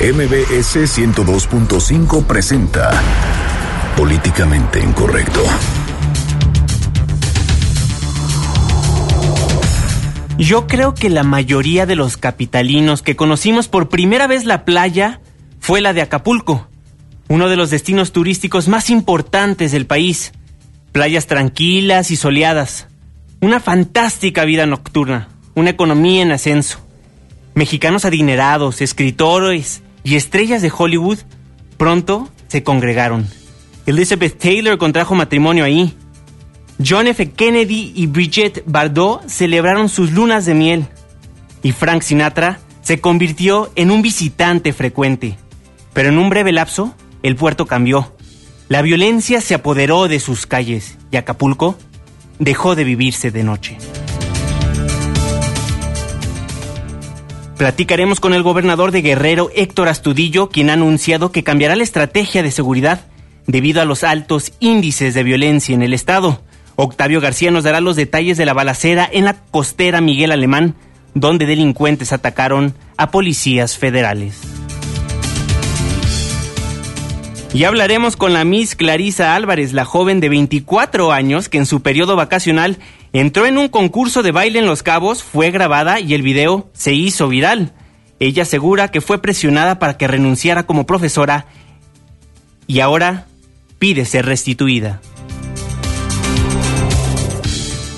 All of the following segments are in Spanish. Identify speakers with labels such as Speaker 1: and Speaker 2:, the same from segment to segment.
Speaker 1: MBS 102.5 presenta Políticamente Incorrecto.
Speaker 2: Yo creo que la mayoría de los capitalinos que conocimos por primera vez la playa fue la de Acapulco, uno de los destinos turísticos más importantes del país. Playas tranquilas y soleadas, una fantástica vida nocturna, una economía en ascenso. Mexicanos adinerados, escritores y estrellas de Hollywood pronto se congregaron. Elizabeth Taylor contrajo matrimonio ahí. John F. Kennedy y Brigitte Bardot celebraron sus lunas de miel. Y Frank Sinatra se convirtió en un visitante frecuente. Pero en un breve lapso, el puerto cambió. La violencia se apoderó de sus calles y Acapulco dejó de vivirse de noche. Platicaremos con el gobernador de Guerrero, Héctor Astudillo, quien ha anunciado que cambiará la estrategia de seguridad debido a los altos índices de violencia en el estado. Octavio García nos dará los detalles de la balacera en la costera Miguel Alemán, donde delincuentes atacaron a policías federales. Y hablaremos con la Miss Clarisa Álvarez, la joven de 24 años que en su periodo vacacional entró en un concurso de baile en Los Cabos, fue grabada y el video se hizo viral. Ella asegura que fue presionada para que renunciara como profesora y ahora pide ser restituida.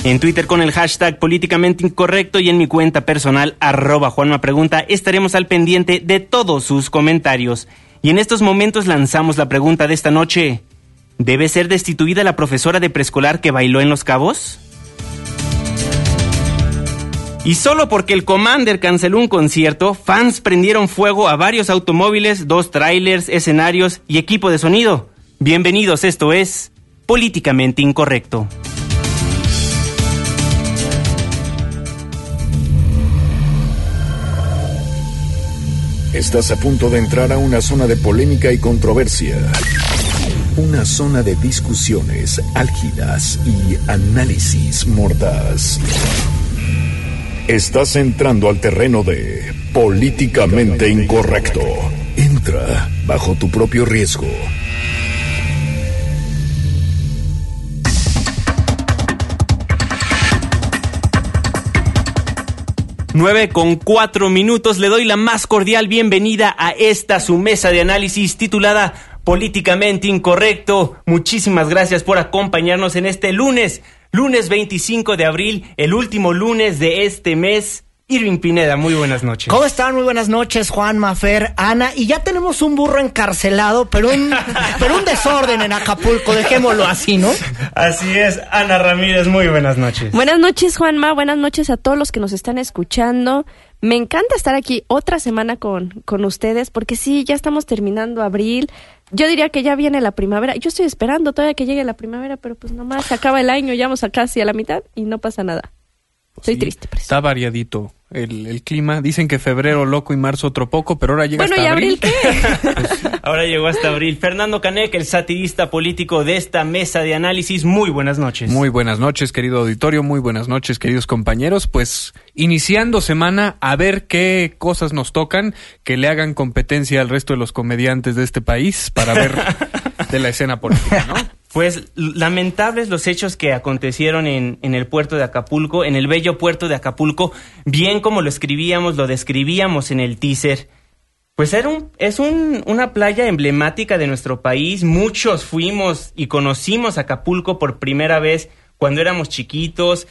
Speaker 2: En Twitter con el hashtag políticamente incorrecto y en mi cuenta personal arroba Juanma Pregunta estaremos al pendiente de todos sus comentarios. Y en estos momentos lanzamos la pregunta de esta noche. ¿Debe ser destituida la profesora de preescolar que bailó en Los Cabos? Y solo porque el Commander canceló un concierto, fans prendieron fuego a varios automóviles, dos trailers, escenarios y equipo de sonido. Bienvenidos, esto es Políticamente Incorrecto.
Speaker 1: Estás a punto de entrar a una zona de polémica y controversia. Una zona de discusiones álgidas y análisis mordaz. Estás entrando al terreno de políticamente incorrecto. Entra bajo tu propio riesgo.
Speaker 2: 9 con 4 minutos. Le doy la más cordial bienvenida a esta su mesa de análisis titulada Políticamente Incorrecto. Muchísimas gracias por acompañarnos en este lunes, lunes 25 de abril, el último lunes de este mes. Irving Pineda, muy buenas noches.
Speaker 3: ¿Cómo están? Muy buenas noches, Juan, Mafer, Ana. Y ya tenemos un burro encarcelado, pero un, pero un desorden en Acapulco, dejémoslo así, ¿no?
Speaker 2: Así es, Ana Ramírez, muy buenas noches.
Speaker 4: Buenas noches, Juanma, buenas noches a todos los que nos están escuchando. Me encanta estar aquí otra semana con, con ustedes, porque sí, ya estamos terminando abril. Yo diría que ya viene la primavera. Yo estoy esperando todavía que llegue la primavera, pero pues nomás se acaba el año, ya vamos a casi a la mitad y no pasa nada. Estoy triste. Por
Speaker 5: Está variadito el, clima. Dicen que febrero loco y marzo otro poco, pero ahora llega
Speaker 4: hasta
Speaker 5: ¿y
Speaker 4: abril. qué?
Speaker 2: Ahora llegó hasta abril. Fernando Canek, el satirista político de esta mesa de análisis. Muy buenas noches.
Speaker 5: Muy buenas noches, querido auditorio. Muy buenas noches, queridos compañeros. Pues iniciando semana, a ver qué cosas nos tocan que le hagan competencia al resto de los comediantes de este país para ver de la escena política, ¿no?
Speaker 2: Pues lamentables los hechos que acontecieron en, el puerto de Acapulco, en el bello puerto de Acapulco, bien como lo escribíamos, lo describíamos en el teaser. Pues era un, es un, una playa emblemática de nuestro país. Muchos fuimos y conocimos Acapulco por primera vez cuando éramos chiquitos.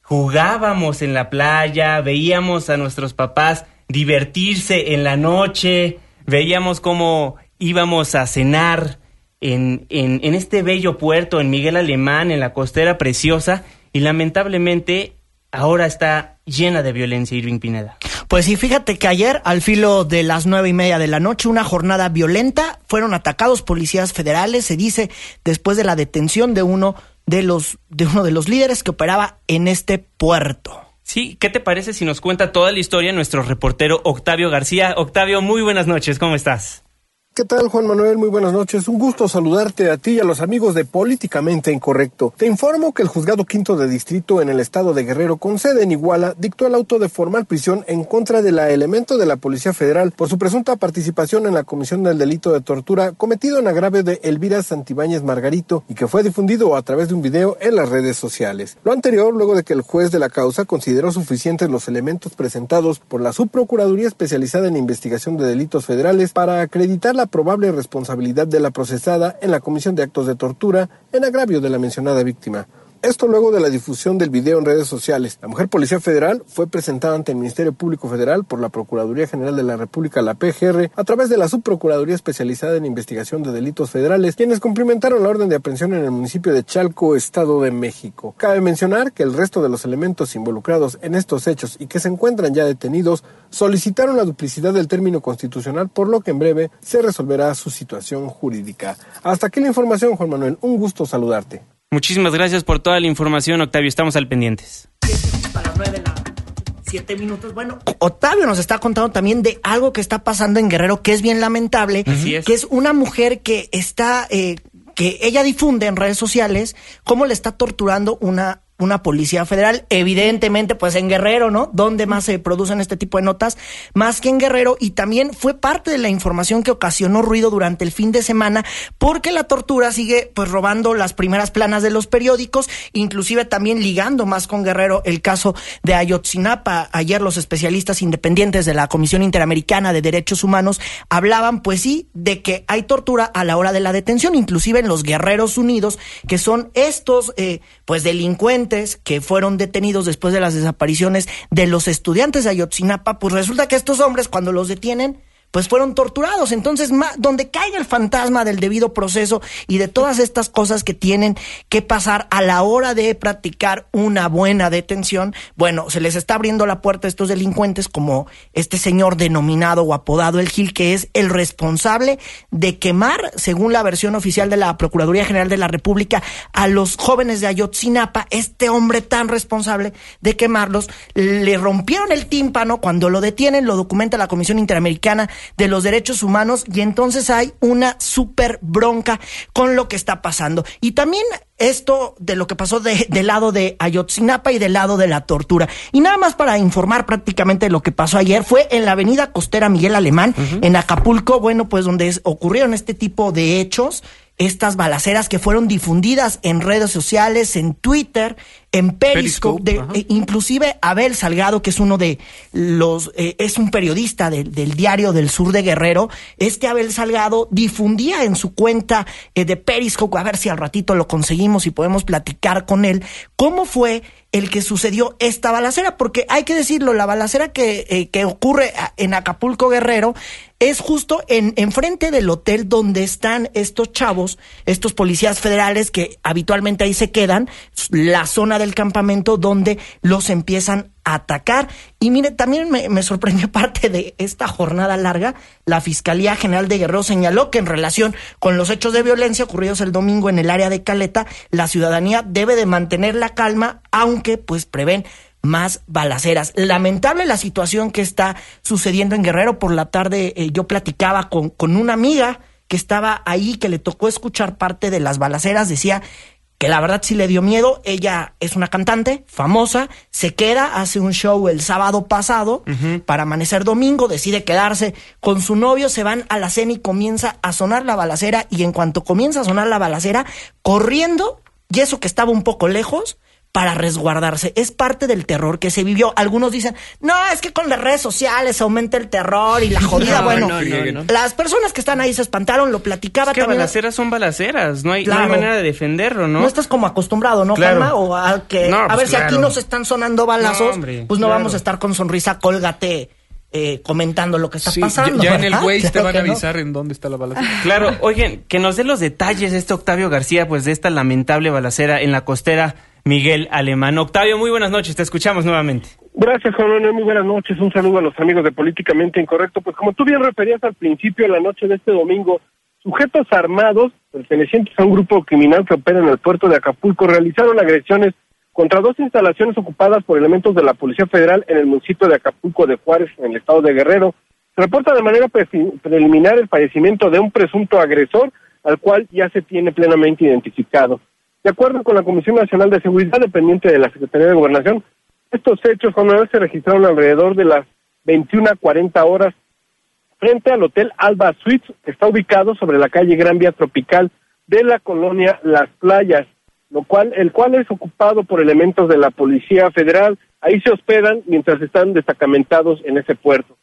Speaker 2: Jugábamos en la playa, veíamos a nuestros papás divertirse en la noche, veíamos cómo íbamos a cenar en, en, en este bello puerto, en Miguel Alemán, en la costera preciosa, y lamentablemente ahora está llena de violencia, Irving Pineda.
Speaker 3: Pues sí, fíjate que ayer, al filo de las nueve y media de la noche, una jornada violenta, fueron atacados policías federales, se dice, después de la detención de uno de los, de uno de los líderes que operaba en este puerto.
Speaker 2: Sí, ¿qué te parece si nos cuenta toda la historia nuestro reportero Octavio García? Octavio, muy buenas noches, ¿cómo estás?
Speaker 6: ¿Qué tal, Juan Manuel? Muy buenas noches. Un gusto saludarte a ti y a los amigos de Políticamente Incorrecto. Te informo que el juzgado quinto de distrito en el estado de Guerrero, con sede en Iguala, dictó el auto de formal prisión en contra de la elemento de la Policía Federal por su presunta participación en la comisión del delito de tortura cometido en agravio de Elvira Santibáñez Margarito y que fue difundido a través de un video en las redes sociales. Lo anterior, luego de que el juez de la causa consideró suficientes los elementos presentados por la Subprocuraduría Especializada en Investigación de Delitos Federales para acreditar la probable responsabilidad de la procesada en la comisión de actos de tortura en agravio de la mencionada víctima. Esto luego de la difusión del video en redes sociales. La mujer policía federal fue presentada ante el Ministerio Público Federal por la Procuraduría General de la República, la PGR, a través de la Subprocuraduría Especializada en Investigación de Delitos Federales, quienes cumplimentaron la orden de aprehensión en el municipio de Chalco, Estado de México. Cabe mencionar que el resto de los elementos involucrados en estos hechos y que se encuentran ya detenidos solicitaron la duplicidad del término constitucional, por lo que en breve se resolverá su situación jurídica. Hasta aquí la información, Juan Manuel. Un gusto saludarte.
Speaker 2: Muchísimas gracias por toda la información, Octavio. Estamos al pendientes.
Speaker 3: Siete minutos. Bueno, Octavio nos está contando también de algo que está pasando en Guerrero que es bien lamentable. Que es una mujer que está, eh, que ella difunde en redes sociales cómo le está torturando una una policía federal, evidentemente pues en Guerrero, ¿no? Donde más se producen este tipo de notas, más que en Guerrero y también fue parte de la información que ocasionó ruido durante el fin de semana porque la tortura sigue pues robando las primeras planas de los periódicos, inclusive también ligando más con Guerrero el caso de Ayotzinapa. Ayer los especialistas independientes de la Comisión Interamericana de Derechos Humanos hablaban pues sí de que hay tortura a la hora de la detención, inclusive en los Guerreros Unidos, que son estos eh, pues delincuentes que fueron detenidos después de las desapariciones de los estudiantes de Ayotzinapa, pues resulta que estos hombres cuando los detienen pues fueron torturados. Entonces, donde caiga el fantasma del debido proceso y de todas estas cosas que tienen que pasar a la hora de practicar una buena detención, bueno, se les está abriendo la puerta a estos delincuentes como este señor denominado o apodado el Gil, que es el responsable de quemar, según la versión oficial de la Procuraduría General de la República, a los jóvenes de Ayotzinapa, este hombre tan responsable de quemarlos, le rompieron el tímpano cuando lo detienen, lo documenta la Comisión Interamericana de los derechos humanos y entonces hay una súper bronca con lo que está pasando. Y también esto de lo que pasó de, del lado de Ayotzinapa y del lado de la tortura. Y nada más para informar prácticamente lo que pasó ayer, fue en la avenida costera Miguel Alemán, en Acapulco, bueno, pues donde ocurrieron este tipo de hechos estas balaceras que fueron difundidas en redes sociales, en Twitter, en Periscope, eh, inclusive Abel Salgado, que es uno de los, eh, es un periodista del diario del sur de Guerrero, este Abel Salgado difundía en su cuenta eh, de Periscope, a ver si al ratito lo conseguimos y podemos platicar con él, cómo fue el que sucedió esta balacera, porque hay que decirlo, la balacera que, que ocurre en Acapulco Guerrero es justo en enfrente del hotel donde están estos chavos, estos policías federales que habitualmente ahí se quedan, la zona del campamento donde los empiezan a atacar. Y mire, también me, me sorprendió parte de esta jornada larga, la Fiscalía General de Guerrero señaló que en relación con los hechos de violencia ocurridos el domingo en el área de Caleta, la ciudadanía debe de mantener la calma, aunque pues prevén más balaceras. Lamentable la situación que está sucediendo en Guerrero. Por la tarde eh, yo platicaba con, con una amiga que estaba ahí, que le tocó escuchar parte de las balaceras. Decía que la verdad sí le dio miedo. Ella es una cantante famosa, se queda, hace un show el sábado pasado para amanecer domingo, decide quedarse con su novio, se van a la cena y comienza a sonar la balacera y en cuanto comienza a sonar la balacera, corriendo, y eso que estaba un poco lejos, para resguardarse. Es parte del terror que se vivió. Algunos dicen, no, es que con las redes sociales aumenta el terror y la jodida. bueno, las personas que están ahí se espantaron, lo platicaba
Speaker 2: es que balaceras son balaceras, no hay, manera de defenderlo, ¿no?
Speaker 3: No estás como acostumbrado, ¿no, Calma? O a que, a ver pues si aquí nos están sonando balazos, pues no vamos a estar con sonrisa, cólgate. Eh, comentando lo que está pasando.
Speaker 5: Ya, en el Waze te van a avisar en dónde está la balacera.
Speaker 2: Claro, oigan, que nos dé los detalles este Octavio García, pues de esta lamentable balacera en la costera Miguel Alemán. Octavio, muy buenas noches, te escuchamos nuevamente.
Speaker 6: Gracias, Juan muy buenas noches. Un saludo a los amigos de Políticamente Incorrecto. Pues como tú bien referías al principio de la noche de este domingo, sujetos armados pertenecientes a un grupo criminal que opera en el puerto de Acapulco realizaron agresiones contra dos instalaciones ocupadas por elementos de la Policía Federal en el municipio de Acapulco de Juárez, en el estado de Guerrero.
Speaker 7: reporta de manera preliminar el fallecimiento de un presunto agresor al cual ya se tiene plenamente identificado. De acuerdo con la Comisión Nacional de Seguridad dependiente de la Secretaría de Gobernación, estos hechos se registraron alrededor de las 21 a 40 horas frente al Hotel Alba Suites, que está ubicado sobre la calle Gran Vía Tropical de la colonia Las Playas, lo cual, el cual es ocupado por elementos de la Policía Federal. Ahí se hospedan mientras están destacamentados en ese puerto.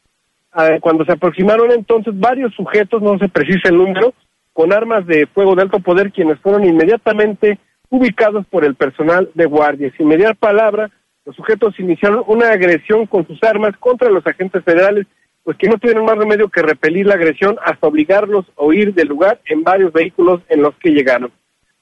Speaker 7: Ah, cuando se aproximaron entonces varios sujetos, no se precisa el número, con armas de fuego de alto poder, quienes fueron inmediatamente ubicados por el personal de guardia. Sin mediar palabra, los sujetos iniciaron una agresión con sus armas contra los agentes federales, pues que no tuvieron más remedio que repelir la agresión hasta obligarlos a huir del lugar en varios vehículos en los que llegaron.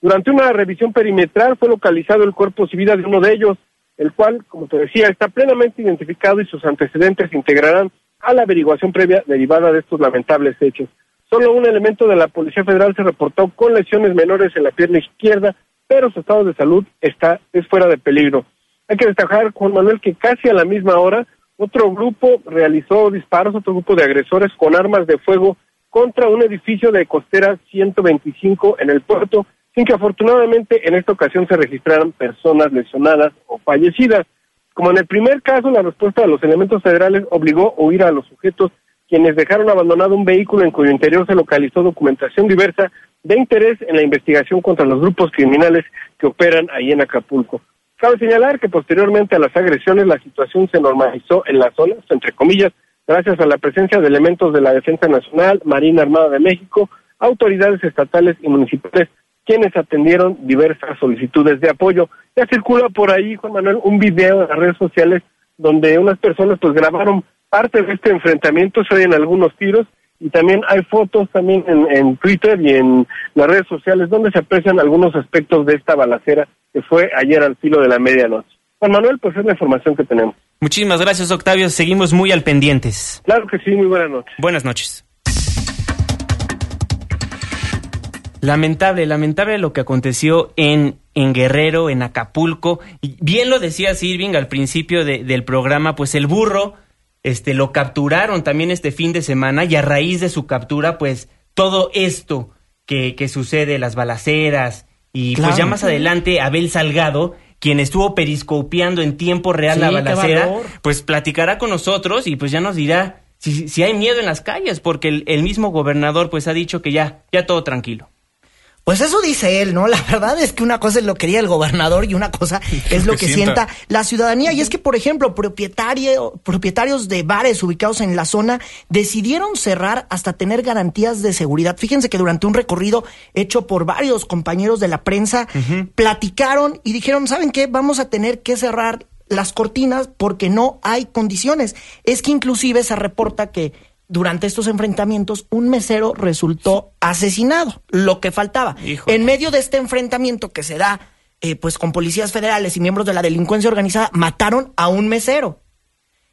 Speaker 7: Durante una revisión perimetral fue localizado el cuerpo civil de uno de ellos, el cual, como te decía, está plenamente identificado y sus antecedentes integrarán a la averiguación previa derivada de estos lamentables hechos. Solo un elemento de la Policía Federal se reportó con lesiones menores en la pierna izquierda, pero su estado de salud está es fuera de peligro. Hay que destacar, Juan Manuel, que casi a la misma hora otro grupo realizó disparos, otro grupo de agresores con armas de fuego contra un edificio de costera 125 en el puerto, sin que afortunadamente en esta ocasión se registraran personas lesionadas o fallecidas. Como en el primer caso, la respuesta de los elementos federales obligó a huir a los sujetos quienes dejaron abandonado un vehículo en cuyo interior se localizó documentación diversa de interés en la investigación contra los grupos criminales que operan ahí en Acapulco. Cabe señalar que posteriormente a las agresiones la situación se normalizó en la zona, entre comillas, gracias a la presencia de elementos de la Defensa Nacional, Marina Armada de México, autoridades estatales y municipales, quienes atendieron diversas solicitudes de apoyo. Ya circula por ahí, Juan Manuel, un video en las redes sociales donde unas personas pues grabaron parte de este enfrentamiento, se oyen algunos tiros y también hay fotos también en, Twitter y en las redes sociales donde se aprecian algunos aspectos de esta balacera que fue ayer al filo de la medianoche. Juan Manuel, pues es la información que tenemos.
Speaker 2: Muchísimas gracias, Octavio. Seguimos muy al pendientes.
Speaker 7: Claro que sí, muy buenas noches.
Speaker 2: Buenas noches. Lamentable, lamentable lo que aconteció en, en Guerrero, en Acapulco. bien lo decía Irving al principio del programa, pues el burro este, lo capturaron también este fin de semana y a raíz de su captura, pues todo esto que, que sucede, las balaceras y pues ya más adelante Abel Salgado, quien estuvo periscopiando en tiempo real la balacera, pues platicará con nosotros y pues ya nos dirá si, si hay miedo en las calles, porque el, el mismo gobernador pues ha dicho que ya, ya todo tranquilo.
Speaker 3: Pues eso dice él, ¿no? La verdad es que una cosa es lo que quería el gobernador y una cosa es lo que, sienta. la ciudadanía. Y es que, por ejemplo, propietario, propietarios de bares ubicados en la zona decidieron cerrar hasta tener garantías de seguridad. Fíjense que durante un recorrido hecho por varios compañeros de la prensa, platicaron y dijeron, ¿saben qué? Vamos a tener que cerrar las cortinas porque no hay condiciones. Es que inclusive se reporta que durante estos enfrentamientos un mesero resultó asesinado, lo que faltaba. En medio de este enfrentamiento que se da eh, pues con policías federales y miembros de la delincuencia organizada, mataron a un mesero.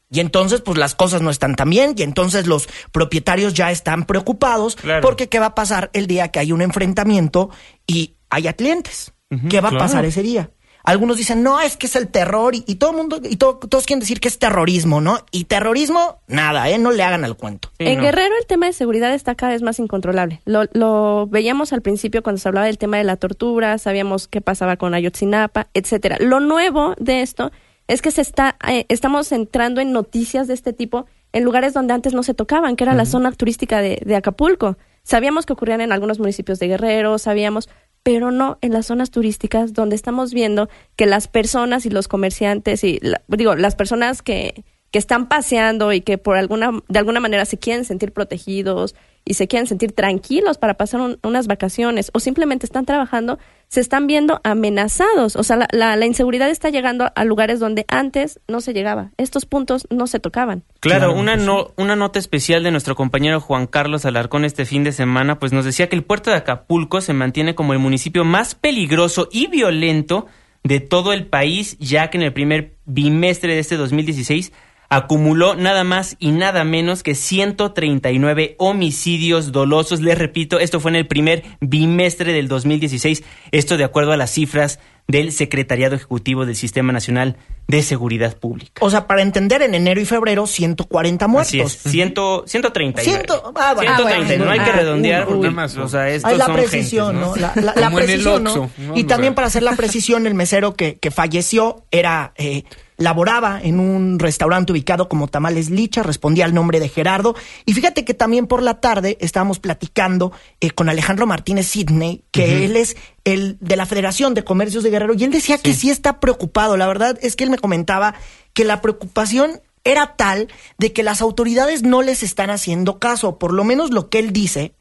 Speaker 3: Y entonces, pues las cosas no están tan bien, y entonces los propietarios ya están preocupados porque ¿qué va a pasar el día que hay un enfrentamiento y haya clientes? ¿Qué va a pasar ese día? Algunos dicen, no, es que es el terror y, todo el mundo, y todos quieren decir que es terrorismo, ¿no? Y terrorismo, nada, ¿eh? No le hagan al cuento.
Speaker 4: en Guerrero el tema de seguridad está cada vez más incontrolable. Lo, lo, veíamos al principio cuando se hablaba del tema de la tortura, sabíamos qué pasaba con Ayotzinapa, etcétera. Lo nuevo de esto es que se está, eh, estamos entrando en noticias de este tipo en lugares donde antes no se tocaban, que era la zona turística de, de Acapulco. Sabíamos que ocurrían en algunos municipios de Guerrero, sabíamos, pero no en las zonas turísticas donde estamos viendo que las personas y los comerciantes y digo las personas que, que están paseando y que por alguna de alguna manera se quieren sentir protegidos y se quieren sentir tranquilos para pasar unas vacaciones o simplemente están trabajando, se están viendo amenazados. O sea, la, la, inseguridad está llegando a lugares donde antes no se llegaba. Estos puntos no se tocaban.
Speaker 2: Claro, una, no, una nota especial de nuestro compañero Juan Carlos Alarcón este fin de semana, pues nos decía que el puerto de Acapulco se mantiene como el municipio más peligroso y violento de todo el país, ya que en el primer bimestre de este 2016 acumuló nada más y nada menos que 139 homicidios dolosos. Les repito, esto fue en el primer bimestre del 2016, esto de acuerdo a las cifras del Secretariado Ejecutivo del Sistema Nacional de Seguridad Pública.
Speaker 3: O sea, para entender, en enero y febrero, 140 muertos.
Speaker 2: Así es, ciento, 139.
Speaker 3: Ciento- ah, bueno.
Speaker 2: 139, no hay que
Speaker 3: Ah,
Speaker 2: redondear
Speaker 3: uy,
Speaker 2: porque,
Speaker 3: uy.
Speaker 2: o sea, estos
Speaker 3: Hay la
Speaker 2: son
Speaker 3: precisión,
Speaker 2: gentes,
Speaker 3: ¿no? La, la- la
Speaker 5: Como en el
Speaker 3: precisión, ¿no?
Speaker 5: ¿no?
Speaker 3: Y también para hacer la precisión, el mesero que, que falleció era... Eh, laboraba en un restaurante ubicado como Tamales Licha, respondía al nombre de Gerardo. Y fíjate que también por la tarde estábamos platicando eh, con Alejandro Martínez Sidney, que él es el de la Federación de Comercios de Guerrero, y él decía que sí está preocupado. La verdad es que él me comentaba que la preocupación era tal de que las autoridades no les están haciendo caso, por lo menos lo que él dice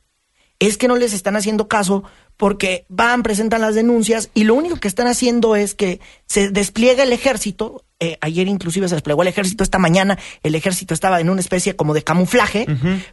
Speaker 3: es que no les están haciendo caso porque van, presentan las denuncias y lo único que están haciendo es que se despliega el ejército. eh, ayer inclusive se desplegó el ejército, esta mañana el ejército estaba en una especie como de camuflaje,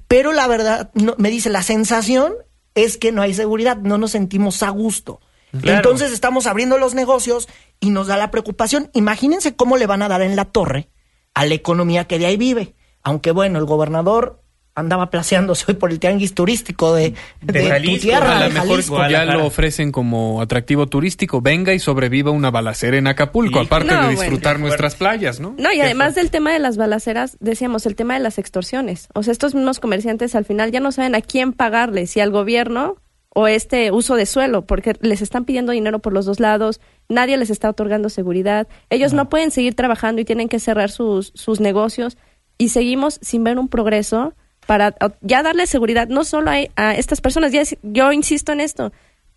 Speaker 3: pero la verdad, no- me dice, la sensación es que no hay seguridad, no nos sentimos a gusto.
Speaker 2: Claro.
Speaker 3: Entonces estamos abriendo los negocios y nos da la preocupación. Imagínense cómo le van a dar en la torre a la economía que de ahí vive. Aunque bueno, el gobernador andaba placeándose hoy por el tianguis turístico de,
Speaker 2: De Jalisco,
Speaker 3: tierra,
Speaker 5: a
Speaker 3: de
Speaker 5: lo mejor ya lo ofrecen como atractivo turístico. Venga y sobreviva una balacera en Acapulco,
Speaker 2: Sí.
Speaker 5: aparte
Speaker 4: No,
Speaker 5: de
Speaker 4: bueno.
Speaker 5: disfrutar nuestras playas, ¿no?
Speaker 4: No, y además del tema de las balaceras, decíamos el tema de las extorsiones. O sea, estos mismos comerciantes al final ya no saben a quién pagarle, si al gobierno o este uso de suelo, porque les están pidiendo dinero por los dos lados, nadie les está otorgando seguridad, ellos no pueden seguir trabajando y tienen que cerrar sus, sus negocios y seguimos sin ver un progreso para ya darle seguridad no solo a, a estas personas, ya yo insisto en esto,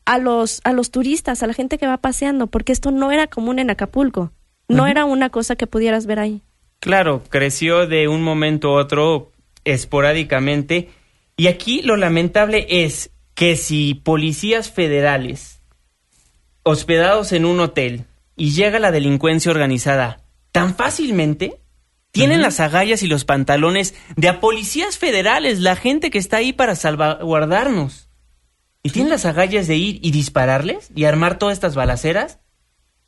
Speaker 4: a los, a los turistas, a la gente que va paseando, porque esto no era común en Acapulco, no era una cosa que pudieras ver ahí.
Speaker 2: Claro, creció de un momento a otro esporádicamente. Y aquí lo lamentable es que si policías federales hospedados en un hotel y llega la delincuencia organizada tan fácilmente, tienen las agallas y los pantalones de a policías federales, la gente que está ahí para salvaguardarnos. Y tienen las agallas de ir y dispararles y armar todas estas balaceras.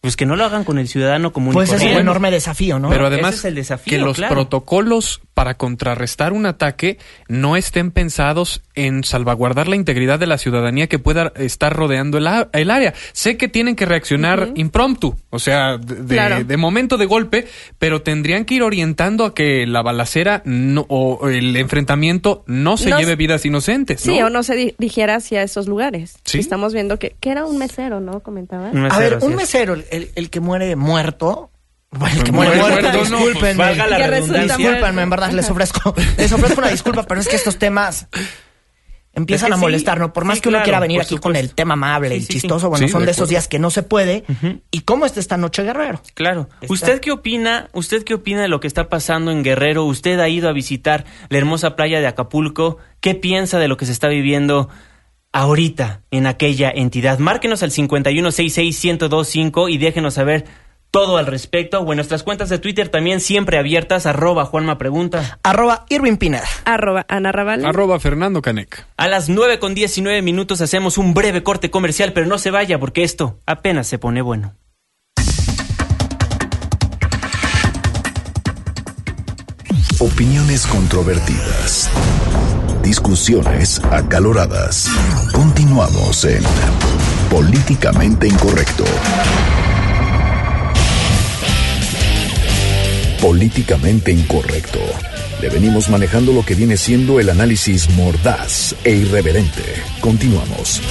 Speaker 2: Pues que no lo hagan con el ciudadano común.
Speaker 3: Pues es un enorme desafío, ¿no?
Speaker 5: Pero
Speaker 2: Ese
Speaker 5: además,
Speaker 2: es el desafío,
Speaker 5: que los
Speaker 2: claro.
Speaker 5: protocolos para contrarrestar un ataque no estén pensados en salvaguardar la integridad de la ciudadanía que pueda estar rodeando el, a- el área. Sé que tienen que reaccionar impromptu, o sea, de, de-
Speaker 4: Claro.
Speaker 5: de momento de golpe, pero tendrían que ir orientando a que la balacera no, o el enfrentamiento no se
Speaker 4: No
Speaker 5: lleve vidas inocentes.
Speaker 4: Sí,
Speaker 5: ¿no?
Speaker 4: o no se di- dirigiera hacia esos lugares.
Speaker 5: Sí.
Speaker 4: Estamos viendo que, que era un mesero, ¿no? Comentaba.
Speaker 2: Un
Speaker 3: A ver, un
Speaker 2: es.
Speaker 3: mesero, el, el- que muere muerto. Bueno, el que
Speaker 5: Muere
Speaker 3: muere muerto,
Speaker 5: muerto, no, pues,
Speaker 3: discúlpenme.
Speaker 2: valga la redundancia.
Speaker 3: Discúlpenme, en verdad, les ofrezco, les ofrezco una disculpa, pero es que estos temas empiezan
Speaker 2: Es que
Speaker 3: a
Speaker 2: sí,
Speaker 3: molestar, ¿no? Por más
Speaker 2: sí,
Speaker 3: que uno
Speaker 2: claro,
Speaker 3: quiera venir aquí con el tema amable
Speaker 2: Sí,
Speaker 3: y chistoso, bueno,
Speaker 5: Sí,
Speaker 3: son
Speaker 5: de
Speaker 3: de esos días que no se puede. ¿Y cómo está esta noche, Guerrero?
Speaker 2: Claro.
Speaker 3: Está-
Speaker 2: ¿Usted qué opina? ¿Usted qué opina de lo que está pasando en Guerrero? ¿Usted ha ido a visitar la hermosa playa de Acapulco? ¿Qué piensa de lo que se está viviendo ahorita en aquella entidad? Márquenos al 51661025 y déjenos saber todo al respecto. O en nuestras cuentas de Twitter también siempre abiertas, arroba Juanma Pregunta.
Speaker 3: Arroba Irving Pineda.
Speaker 4: Arroba Ana Raval.
Speaker 5: Arroba Fernando Canec.
Speaker 2: A las 9 con 19 minutos hacemos un breve corte comercial, pero no se vaya porque esto apenas se pone bueno.
Speaker 1: Opiniones controvertidas. Discusiones acaloradas. Continuamos en Políticamente Incorrecto. Políticamente Incorrecto. Le venimos manejando lo que viene siendo el análisis mordaz e irreverente. Continuamos.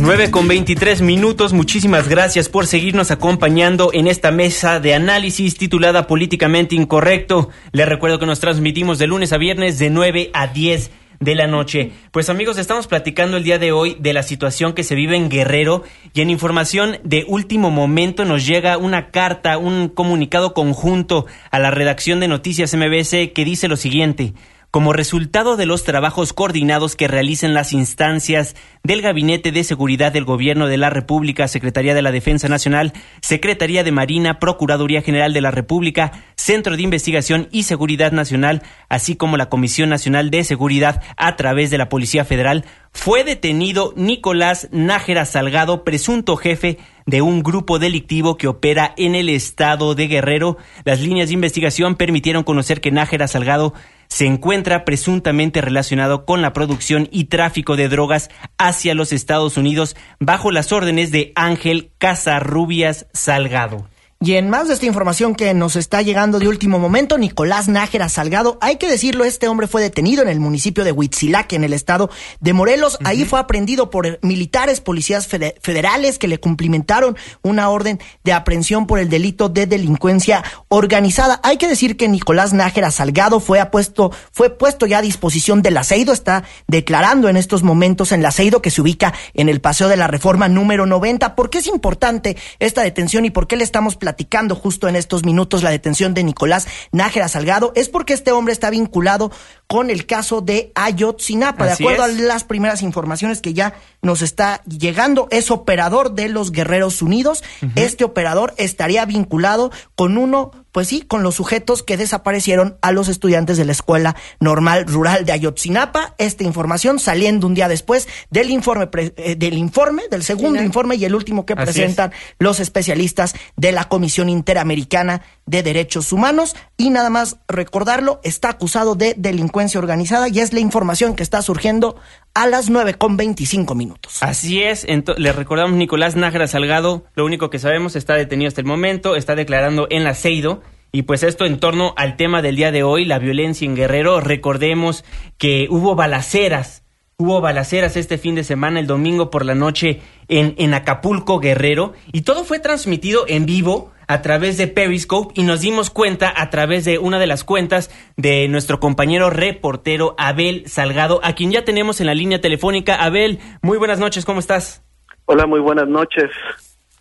Speaker 2: Nueve con 23 minutos, muchísimas gracias por seguirnos acompañando en esta mesa de análisis titulada Políticamente Incorrecto. Les recuerdo que nos transmitimos de lunes a viernes de 9 a 10 de la noche. Pues amigos, estamos platicando el día de hoy de la situación que se vive en Guerrero y en información de último momento nos llega una carta, un comunicado conjunto a la redacción de Noticias MBS que dice lo siguiente. Como resultado de los trabajos coordinados que realicen las instancias del Gabinete de Seguridad del Gobierno de la República, Secretaría de la Defensa Nacional, Secretaría de Marina, Procuraduría General de la República, Centro de Investigación y Seguridad Nacional, así como la Comisión Nacional de Seguridad a través de la Policía Federal, fue detenido Nicolás Nájera Salgado, presunto jefe de un grupo delictivo que opera en el estado de Guerrero. Las líneas de investigación permitieron conocer que Nájera Salgado se encuentra presuntamente relacionado con la producción y tráfico de drogas hacia los Estados Unidos bajo las órdenes de Ángel Casarrubias Salgado.
Speaker 3: Y en más de esta información que nos está llegando de último momento, Nicolás Nájera Salgado, hay que decirlo, este hombre fue detenido en el municipio de Huitzilac, en el estado de Morelos. Ahí fue aprendido por militares, policías federales que le cumplimentaron una orden de aprehensión por el delito de delincuencia organizada. Hay que decir que Nicolás Nájera Salgado fue, apuesto, fue puesto ya a disposición del aceido, está declarando en estos momentos en el aceido que se ubica en el Paseo de la Reforma número 90. ¿Por qué es importante esta detención y por qué le estamos planteando platicando justo en estos minutos la detención de Nicolás Nájera Salgado, es porque este hombre está vinculado con el caso de Ayotzinapa. de acuerdo a las primeras informaciones que ya nos está llegando, es operador de los Guerreros Unidos. Este operador estaría vinculado con uno pues sí, con los sujetos que desaparecieron a los estudiantes de la Escuela Normal Rural de Ayotzinapa. Esta información saliendo un día después del informe, eh, del informe, del segundo informe y el último que presentan los especialistas de la Comisión Interamericana de Derechos Humanos. Y nada más recordarlo, está acusado de delincuencia organizada y es la información que está surgiendo a las nueve con veinticinco minutos.
Speaker 2: Así es, le recordamos Nicolás Nájera Salgado, lo único que sabemos está detenido hasta el momento, está declarando en la Ceido. Y pues esto en torno al tema del día de hoy, la violencia en Guerrero. Recordemos que hubo balaceras, hubo balaceras este fin de semana, el domingo por la noche en, en Acapulco, Guerrero, y todo fue transmitido en vivo a través de Periscope y nos dimos cuenta a través de una de las cuentas de nuestro compañero reportero Abel Salgado, a quien ya tenemos en la línea telefónica. Abel, muy buenas noches, ¿cómo estás?
Speaker 8: Hola, muy buenas noches.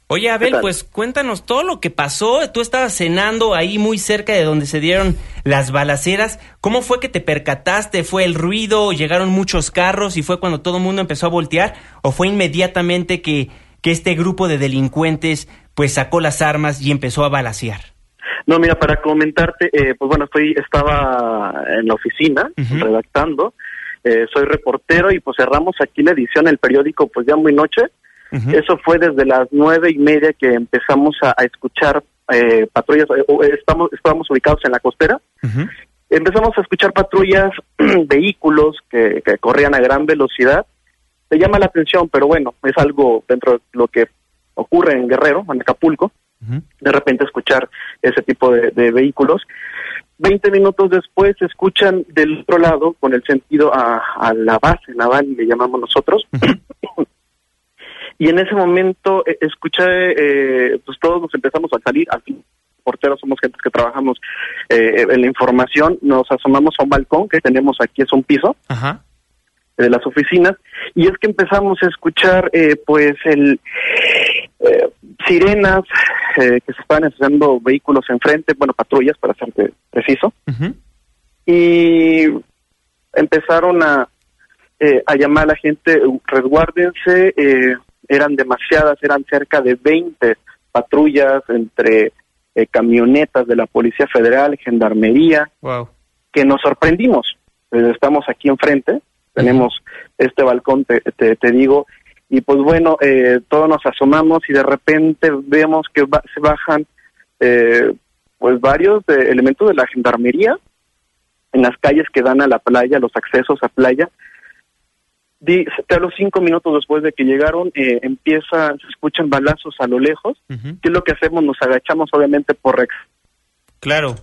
Speaker 2: Oye, Abel, pues cuéntanos todo lo que pasó. Tú estabas cenando ahí muy cerca de donde se dieron las balaceras. ¿Cómo fue que te percataste? ¿Fue el ruido? ¿Llegaron muchos carros y fue cuando todo el mundo empezó a voltear? ¿O fue inmediatamente que, que este grupo de delincuentes pues sacó las armas y empezó a balasear.
Speaker 8: No, mira, para comentarte, eh, pues bueno, estoy, estaba en la oficina redactando, eh, soy reportero y pues cerramos aquí la edición del periódico pues ya muy noche. Eso fue desde las nueve y media que empezamos a, escuchar eh, patrullas, estamos, estábamos ubicados en la costera. Empezamos a escuchar patrullas, vehículos que, que corrían a gran velocidad. Te llama la atención, pero bueno, es algo dentro de lo que ocurre en Guerrero, en Acapulco, de repente escuchar ese tipo de, vehículos. Veinte minutos después escuchan del otro lado, con el sentido a, la base naval, le llamamos nosotros. y en ese momento eh, escuché, eh, pues todos nos empezamos a salir, al porteros somos gente que trabajamos eh, en la información, nos asomamos a un balcón que tenemos aquí, es un piso. De las oficinas y es que empezamos a escuchar pues el eh, sirenas eh, que se estaban haciendo vehículos enfrente, bueno, patrullas para ser preciso, y empezaron a, eh, a llamar a la gente, resguárdense, eran demasiadas, eran cerca de 20 patrullas entre camionetas de la Policía Federal, Gendarmería, que nos sorprendimos. estamos aquí enfrente, tenemos este balcón, te, te digo, y pues bueno, eh, todos nos asomamos y de repente vemos que se bajan eh, pues varios elementos de la gendarmería en las calles que dan a la playa, los accesos a playa. Di, a los cinco minutos después de que llegaron, eh, empieza, se escuchan balazos a lo lejos. ¿Qué es lo que hacemos? Nos agachamos obviamente por Rex.
Speaker 2: Claro.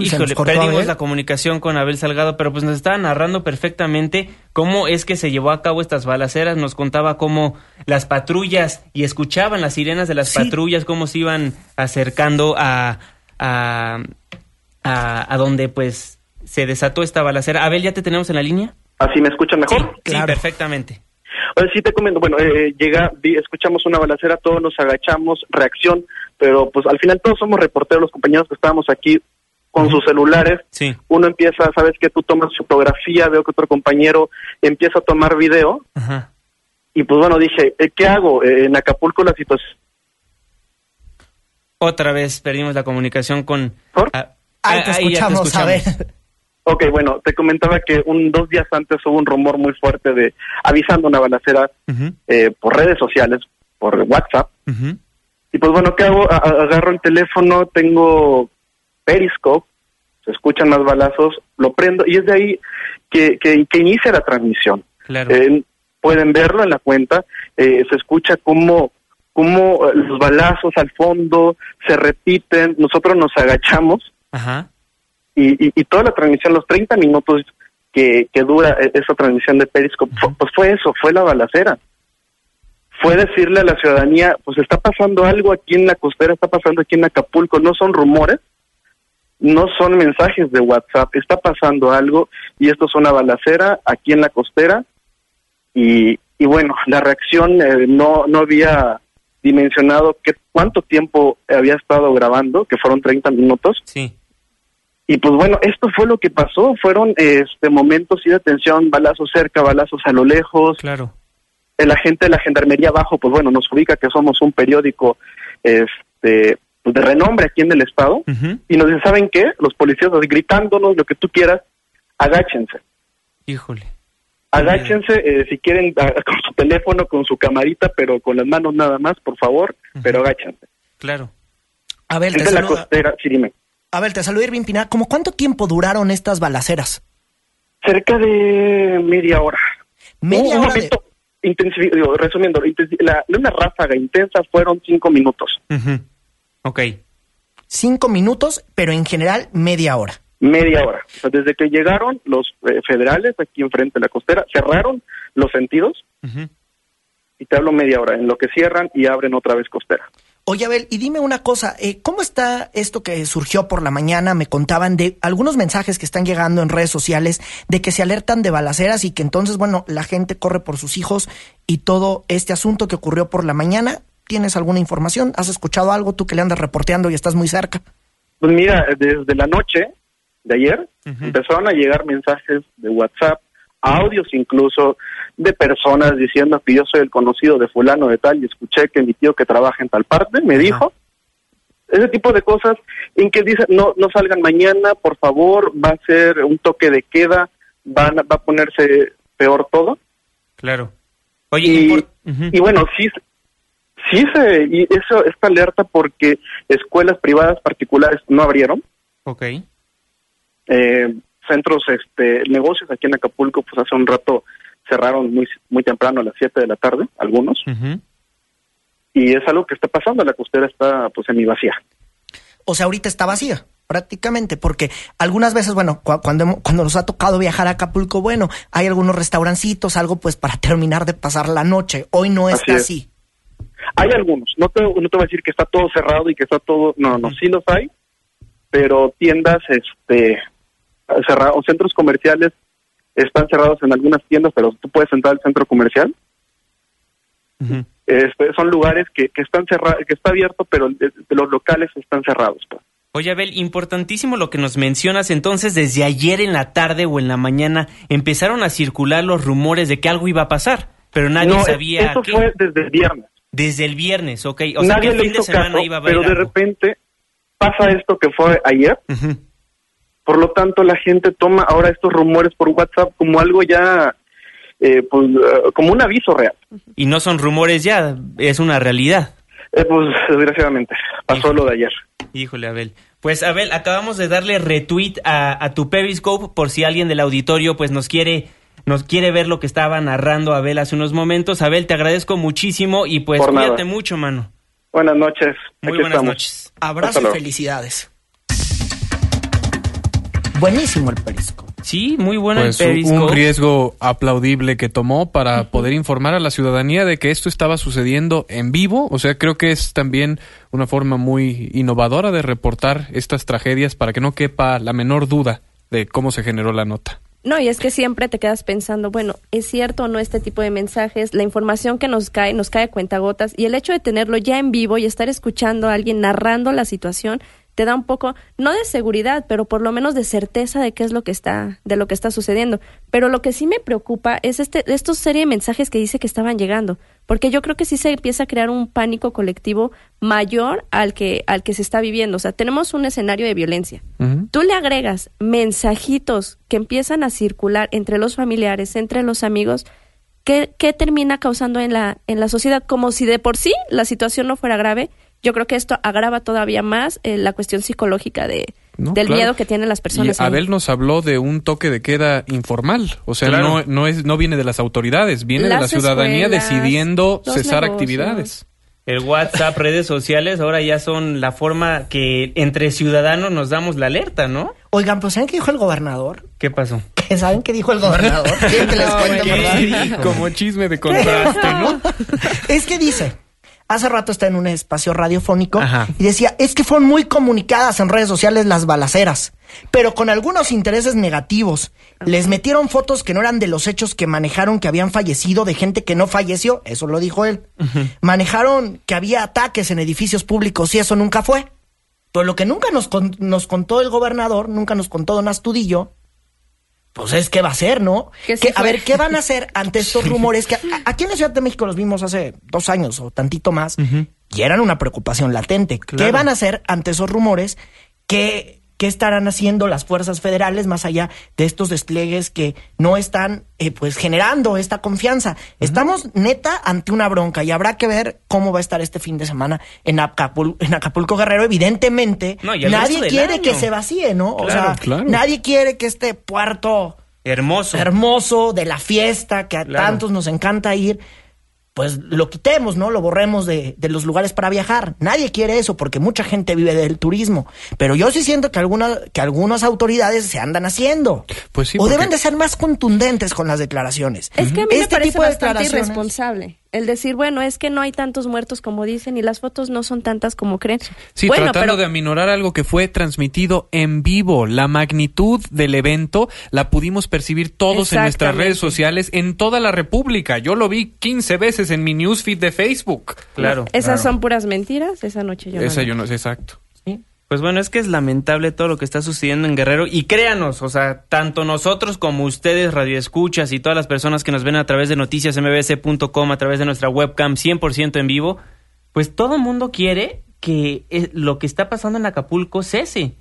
Speaker 2: Híjole, perdimos la comunicación con Abel Salgado, pero pues nos estaba narrando perfectamente cómo es que se llevó a cabo estas balaceras, nos contaba cómo las patrullas y escuchaban las sirenas de las patrullas, cómo se iban acercando a, a, a, donde pues se desató esta balacera. Abel, ¿ya te tenemos en la línea?
Speaker 8: ¿Así me escuchan mejor?
Speaker 2: Sí, perfectamente.
Speaker 8: sí te comento, bueno, eh, llega, escuchamos una balacera, todos nos agachamos, reacción, pero pues al final todos somos reporteros, los compañeros que estábamos aquí con sus celulares. Uno empieza, sabes que tú tomas fotografía, veo que otro compañero empieza a tomar video. Y pues bueno, dije, eh, ¿qué hago? Eh, en Acapulco la situación...
Speaker 2: Otra vez perdimos la comunicación con...
Speaker 3: Ah, ahí, te escuchamos, a ver.
Speaker 8: Ok, bueno, te comentaba que un dos días antes hubo un rumor muy fuerte de avisando una balacera eh, por redes sociales, por WhatsApp. Y pues bueno, ¿qué hago? agarro el teléfono, tengo Periscope, se escuchan más balazos, lo prendo y es de ahí que, que, inicia la transmisión. Eh, pueden verlo en la cuenta, eh, se escucha cómo, cómo los balazos al fondo se repiten, nosotros nos agachamos. Ajá y, y, toda la transmisión, los 30 minutos que, que dura e, esa transmisión de Periscope, pues fue eso, fue la balacera. Fue decirle a la ciudadanía, pues está pasando algo aquí en la costera, está pasando aquí en Acapulco, no son rumores, no son mensajes de WhatsApp, está pasando algo y esto es una balacera aquí en la costera y, y bueno, la reacción eh, no, no había dimensionado que, cuánto tiempo había estado grabando, que fueron 30 minutos.
Speaker 2: Sí.
Speaker 8: Y pues bueno, esto fue lo que pasó, fueron este momentos y de tensión, balazos cerca, balazos a lo lejos.
Speaker 2: Claro.
Speaker 8: El agente de la gendarmería abajo, pues bueno, nos ubica que somos un periódico este pues de renombre aquí en el estado y nos dice, ¿saben qué? Los policías gritándonos lo que tú quieras, agáchense.
Speaker 2: Híjole.
Speaker 8: Agáchense eh, si quieren con su teléfono, con su camarita, pero con las manos nada más, por favor, pero agáchense.
Speaker 2: Claro.
Speaker 3: A ver,
Speaker 8: te la costera, sí, dime.
Speaker 3: A ver, te saludo Irving Pinar. ¿Cómo cuánto tiempo duraron estas balaceras?
Speaker 8: Cerca de media hora.
Speaker 3: Media hora.
Speaker 8: resumiendo, la, una ráfaga intensa fueron cinco minutos.
Speaker 2: Ok.
Speaker 3: Cinco minutos, pero en general media hora.
Speaker 8: Media hora. desde que llegaron los eh, federales aquí enfrente de la costera, cerraron los sentidos y te hablo media hora, en lo que cierran y abren otra vez costera.
Speaker 3: Oye, Abel, y dime una cosa, eh, ¿cómo está esto que surgió por la mañana? Me contaban de algunos mensajes que están llegando en redes sociales de que se alertan de balaceras y que entonces, bueno, la gente corre por sus hijos y todo este asunto que ocurrió por la mañana. ¿Tienes alguna información? ¿Has escuchado algo tú que le andas reporteando y estás muy cerca?
Speaker 8: Pues mira, desde la noche de ayer empezaron a llegar mensajes de WhatsApp, audios incluso de personas diciendo que yo soy el conocido de fulano de tal y escuché que mi tío que trabaja en tal parte me dijo ese tipo de cosas en que dicen no no salgan mañana por favor va a ser un toque de queda van va a ponerse peor todo
Speaker 2: claro.
Speaker 8: Oye y, y bueno sí sí se y eso está alerta porque escuelas privadas particulares no abrieron
Speaker 2: Ok.
Speaker 8: eh, centros este negocios aquí en Acapulco pues hace un rato cerraron muy, muy temprano a las 7 de la tarde, algunos. Y es algo que está pasando, la costera está pues semi vacía.
Speaker 3: O sea, ahorita está vacía prácticamente, porque algunas veces, bueno, cuando, cuando nos ha tocado viajar a Acapulco, bueno, hay algunos restaurancitos, algo pues para terminar de pasar la noche. Hoy no está así.
Speaker 8: Hay algunos, no te, no te voy a decir que está todo cerrado y que está todo, no, no, sí los hay, pero tiendas, este, cerrados, centros comerciales están cerrados en algunas tiendas, pero tú puedes entrar al centro comercial. este, son lugares que, que están cerrados, que está abierto, pero los locales están cerrados. Pues.
Speaker 2: Oye, Abel, importantísimo lo que nos mencionas. Entonces, desde ayer en la tarde o en la mañana empezaron a circular los rumores de que algo iba a pasar, pero nadie sabía.
Speaker 8: Eso fue desde el viernes.
Speaker 2: Desde el viernes, ok. O sea, que el fin de semana iba a
Speaker 8: Pero de repente pasa esto que fue ayer. Por lo tanto, la gente toma ahora estos rumores por WhatsApp como algo ya, eh, pues, eh, como un aviso real.
Speaker 2: Y no son rumores ya, es una realidad.
Speaker 8: Eh, pues, desgraciadamente, pasó lo de ayer.
Speaker 2: Híjole, Abel. Pues, Abel, acabamos de darle retweet a, a tu Periscope por si alguien del auditorio, pues, nos quiere nos quiere ver lo que estaba narrando Abel hace unos momentos. Abel, te agradezco muchísimo y pues cuídate mucho, mano.
Speaker 8: Buenas noches.
Speaker 2: Muy buenas noches.
Speaker 3: Abrazo y felicidades. Buenísimo el Periscope.
Speaker 2: Sí, muy bueno el Periscope.
Speaker 5: Un riesgo aplaudible que tomó para poder informar a la ciudadanía de que esto estaba sucediendo en vivo. O sea, creo que es también una forma muy innovadora de reportar estas tragedias para que no quepa la menor duda de cómo se generó la nota.
Speaker 4: No, y es que siempre te quedas pensando, bueno, ¿es cierto o no este tipo de mensajes? La información que nos cae, nos cae a cuentagotas, y el hecho de tenerlo ya en vivo y estar escuchando a alguien narrando la situación, te da un poco, no de seguridad, pero por lo menos de certeza de qué es lo que está, de lo que está sucediendo. Pero lo que sí me preocupa es este, estos serie de mensajes que dice que estaban llegando, porque yo creo que sí se empieza a crear un pánico colectivo mayor al que, al que se está viviendo. O sea, tenemos un escenario de violencia. Tú le agregas mensajitos que empiezan a circular entre los familiares, entre los amigos, ¿qué, qué termina causando en la, en la sociedad? Como si de por sí la situación no fuera grave yo creo que esto agrava todavía más eh, la cuestión psicológica de, del miedo que tienen las personas.
Speaker 5: Y Abel nos habló de un toque de queda informal, o sea, no, no, es, no viene de las autoridades, viene de la ciudadanía decidiendo cesar actividades.
Speaker 2: El WhatsApp, redes sociales, ahora ya son la forma que entre ciudadanos nos damos la alerta, ¿no?
Speaker 3: Oigan, pues ¿saben qué dijo el gobernador?
Speaker 2: ¿Qué pasó?
Speaker 3: ¿Qué saben qué dijo el gobernador? que les
Speaker 5: Como chisme de contraste, ¿no?
Speaker 3: es que dice, hace rato está en un espacio radiofónico y decía, es que fueron muy comunicadas en redes sociales las balaceras, pero con algunos intereses negativos. Les metieron fotos que no eran de los hechos que manejaron que habían fallecido, de gente que no falleció, eso lo dijo él. Manejaron que había ataques en edificios públicos y eso nunca fue. Pero lo que nunca nos, nos contó el gobernador, nunca nos contó Don Astudillo, pues es que va a ser, ¿no? a ver, ¿qué van a hacer ante estos rumores que aquí en la Ciudad de México los vimos hace dos años o tantito más y eran una preocupación latente? ¿Qué van a hacer ante esos rumores que qué estarán haciendo las fuerzas federales más allá de estos despliegues que no están eh, pues generando esta confianza. Estamos neta ante una bronca y habrá que ver cómo va a estar este fin de semana en, en Acapulco Guerrero. Evidentemente, nadie quiere que se vacíe, ¿no? o sea, nadie quiere que este puerto
Speaker 2: hermoso
Speaker 3: hermoso de la fiesta que a tantos nos encanta ir pues lo quitemos, ¿no? Lo borremos de, de, los lugares para viajar. Nadie quiere eso porque mucha gente vive del turismo. Pero yo sí siento que, alguna, que algunas autoridades se andan haciendo.
Speaker 5: Pues sí,
Speaker 3: o deben de ser más contundentes con las declaraciones.
Speaker 4: Es que a mí me este parece bastante irresponsable el decir, bueno, es que no hay tantos muertos como dicen y las fotos no son tantas como creen.
Speaker 5: Sí, tratando de aminorar algo que fue transmitido en vivo. La magnitud del evento la pudimos percibir todos en nuestras redes sociales en toda la República. Yo lo vi 15 veces en mi newsfeed de Facebook.
Speaker 2: Claro.
Speaker 4: Esas son puras mentiras. Esa noche yo
Speaker 5: Esa yo no sé, exacto.
Speaker 2: Pues bueno, es que es lamentable todo lo que está sucediendo en Guerrero y créanos, o sea, tanto nosotros como ustedes, radioescuchas y todas las personas que nos ven a través de noticiasmbc.com, a través de nuestra webcam 100% en vivo, pues todo el mundo quiere que eh, lo que está pasando en Acapulco cese.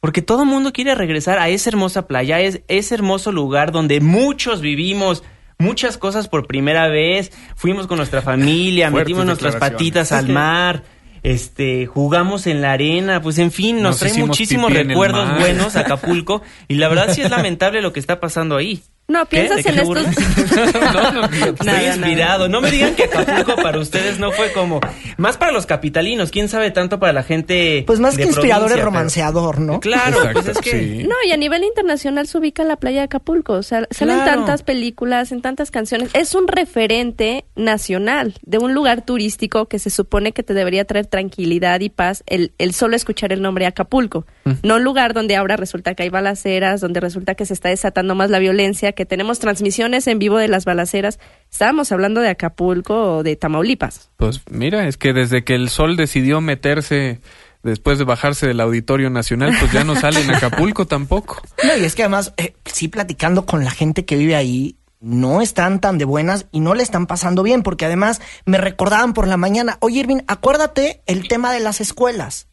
Speaker 2: Porque todo el mundo quiere regresar a esa hermosa playa, es ese hermoso lugar donde muchos vivimos, muchas cosas por primera vez, fuimos con nuestra familia, metimos nuestras patitas al mar este, jugamos en la arena, pues en fin, nos, trae muchísimos recuerdos buenos Acapulco y la verdad sí es lamentable lo que está pasando ahí.
Speaker 4: No, piensas en esto.
Speaker 2: no, no, estoy inspirado. No me digan que Acapulco para ustedes no fue como. Más para los capitalinos, quién sabe tanto para la gente.
Speaker 3: Pues más que inspirador es romanceador, ¿no?
Speaker 2: Claro, pues es que.
Speaker 4: No, y a nivel internacional se ubica la playa de Acapulco. O sea, salen tantas películas, en tantas canciones. Es un referente nacional de un lugar turístico que se supone que te debería traer tranquilidad y paz el, el solo escuchar el nombre Acapulco. Mm. No un lugar donde ahora resulta que hay balaceras, donde resulta que se está desatando más la violencia, que tenemos transmisiones en vivo de las balaceras. Estábamos hablando de Acapulco o de Tamaulipas.
Speaker 5: Pues mira, es que desde que el sol decidió meterse después de bajarse del Auditorio Nacional, pues ya no sale en Acapulco tampoco.
Speaker 3: No, y es que además, eh, sí, platicando con la gente que vive ahí, no están tan de buenas y no le están pasando bien, porque además me recordaban por la mañana, oye Irving, acuérdate el tema de las escuelas,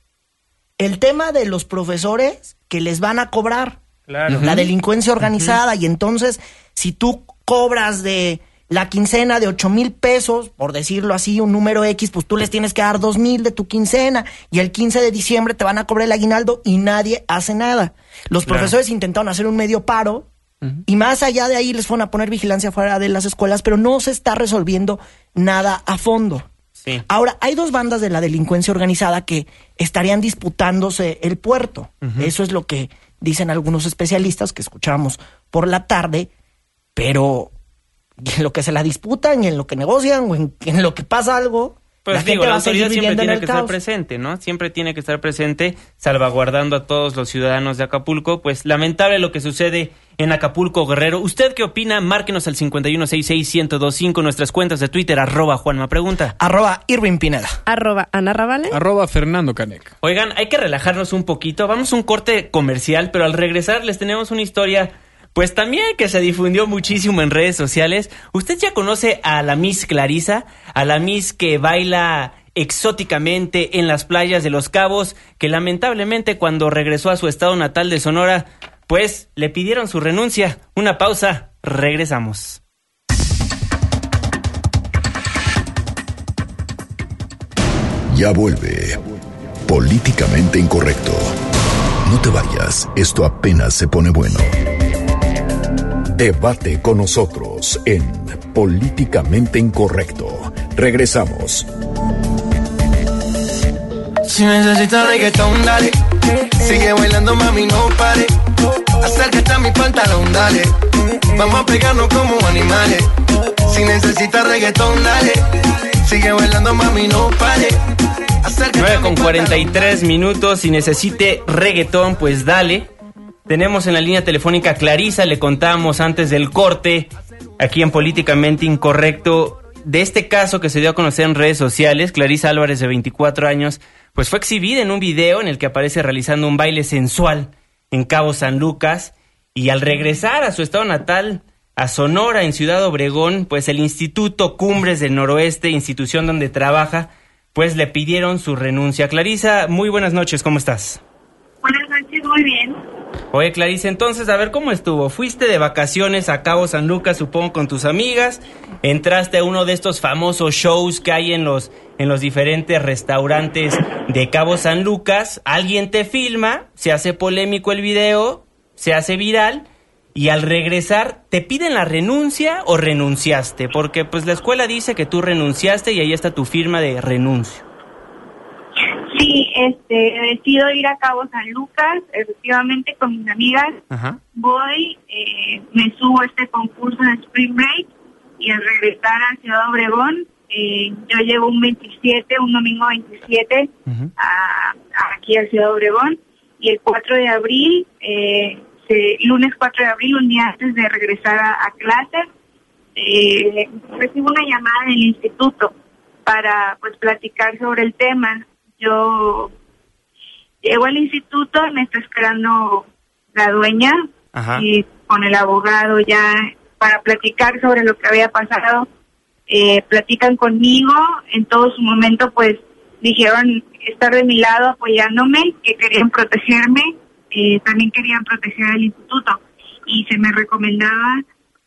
Speaker 3: el tema de los profesores que les van a cobrar la delincuencia organizada. Y entonces, si tú cobras de la quincena de ocho mil pesos, por decirlo así, un número X, pues tú les tienes que dar dos mil de tu quincena y el 15 de diciembre te van a cobrar el aguinaldo y nadie hace nada. Los profesores intentaron hacer un medio paro y más allá de ahí les fueron a poner vigilancia fuera de las escuelas, pero no se está resolviendo nada a fondo. Ahora, hay dos bandas de la delincuencia organizada que estarían disputándose el puerto. Eso es lo que dicen algunos especialistas que escuchamos por la tarde, pero en lo que se la disputan, en lo que negocian, o en, lo que pasa algo,
Speaker 2: Pues
Speaker 3: la
Speaker 2: digo,
Speaker 3: gente
Speaker 2: la
Speaker 3: va
Speaker 2: autoridad siempre tiene que estar presente, ¿no? Siempre tiene que estar presente, salvaguardando a todos los ciudadanos de Acapulco. Pues lamentable lo que sucede en Acapulco, Guerrero. ¿Usted qué opina? Márquenos al 5166-1025, nuestras cuentas de Twitter, arroba Juanma Pregunta.
Speaker 3: Arroba Irving Pineda.
Speaker 4: Arroba Ana Ravale.
Speaker 5: Arroba Fernando Canec.
Speaker 2: Oigan, hay que relajarnos un poquito. Vamos a un corte comercial, pero al regresar les tenemos una historia, pues también que se difundió muchísimo en redes sociales. ¿Usted ya conoce a la Miss Clarisa? A la Miss que baila exóticamente en las playas de Los Cabos, que lamentablemente cuando regresó a su estado natal de Sonora, pues le pidieron su renuncia. Una pausa, regresamos.
Speaker 1: Ya vuelve. Políticamente incorrecto. No te vayas, esto apenas se pone bueno. Debate con nosotros en Políticamente Incorrecto. Regresamos.
Speaker 9: Si necesitas reggaetón, dale. Sigue bailando, mami, no pare. Acércate a mi pantalón, dale. Vamos a pegarnos como animales. Si necesitas reggaetón, dale. Sigue bailando, mami, no pare. Acércate
Speaker 2: 9
Speaker 9: a mi
Speaker 2: con
Speaker 9: pantalón,
Speaker 2: 43 minutos. Si necesite reggaetón, pues dale. Tenemos en la línea telefónica Clarisa, le contamos antes del corte, aquí en Políticamente Incorrecto, de este caso que se dio a conocer en redes sociales. Clarisa Álvarez, de 24 años, pues fue exhibida en un video en el que aparece realizando un baile sensual en Cabo San Lucas. Y al regresar a su estado natal, a Sonora, en Ciudad Obregón, pues el Instituto Cumbres del Noroeste, institución donde trabaja, pues le pidieron su renuncia. Clarisa, muy buenas noches, ¿cómo estás?
Speaker 10: Buenas noches, muy bien.
Speaker 2: Oye, Clarisa, entonces, a ver cómo estuvo. Fuiste de vacaciones a Cabo San Lucas, supongo, con tus amigas. Entraste a uno de estos famosos shows que hay en los, en los diferentes restaurantes de Cabo San Lucas. Alguien te filma, se hace polémico el video, se hace viral. Y al regresar, ¿te piden la renuncia o renunciaste? Porque pues la escuela dice que tú renunciaste y ahí está tu firma de renuncio.
Speaker 10: Sí, este, decido ir a Cabo San Lucas, efectivamente con mis amigas.
Speaker 2: Ajá.
Speaker 10: Voy, eh, me subo a este concurso de Spring Break y al regresar a Ciudad Obregón, eh, yo llevo un 27, un domingo 27,
Speaker 2: Ujú.
Speaker 10: a, a- aquí a Ciudad Obregón y el 4 de abril, eh, se- lunes 4 de abril, un día antes de regresar a, a clases, eh, recibo una llamada del instituto para pues platicar sobre el tema. Yo llego al instituto, me está esperando la dueña
Speaker 2: Ajá.
Speaker 10: y con el abogado ya para platicar sobre lo que había pasado. Eh, platican conmigo, en todo su momento pues dijeron estar de mi lado apoyándome, que querían protegerme, eh, también querían proteger al instituto y se me recomendaba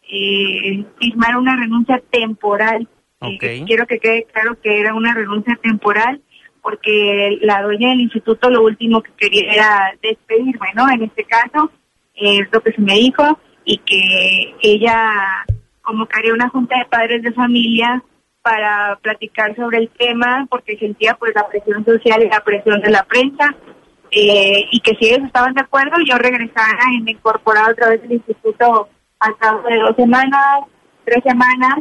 Speaker 10: eh, firmar una renuncia temporal. Eh,
Speaker 2: Ok.
Speaker 10: quiero que quede claro que era una renuncia temporal porque la dueña del instituto lo último que quería era despedirme, ¿no? En este caso, eh, es lo que se me dijo y que ella convocaría una junta de padres de familia para platicar sobre el tema porque sentía pues la presión social y la presión de la prensa eh, y que si ellos estaban de acuerdo yo regresara y me incorporara otra vez al instituto al cabo de dos semanas, tres semanas,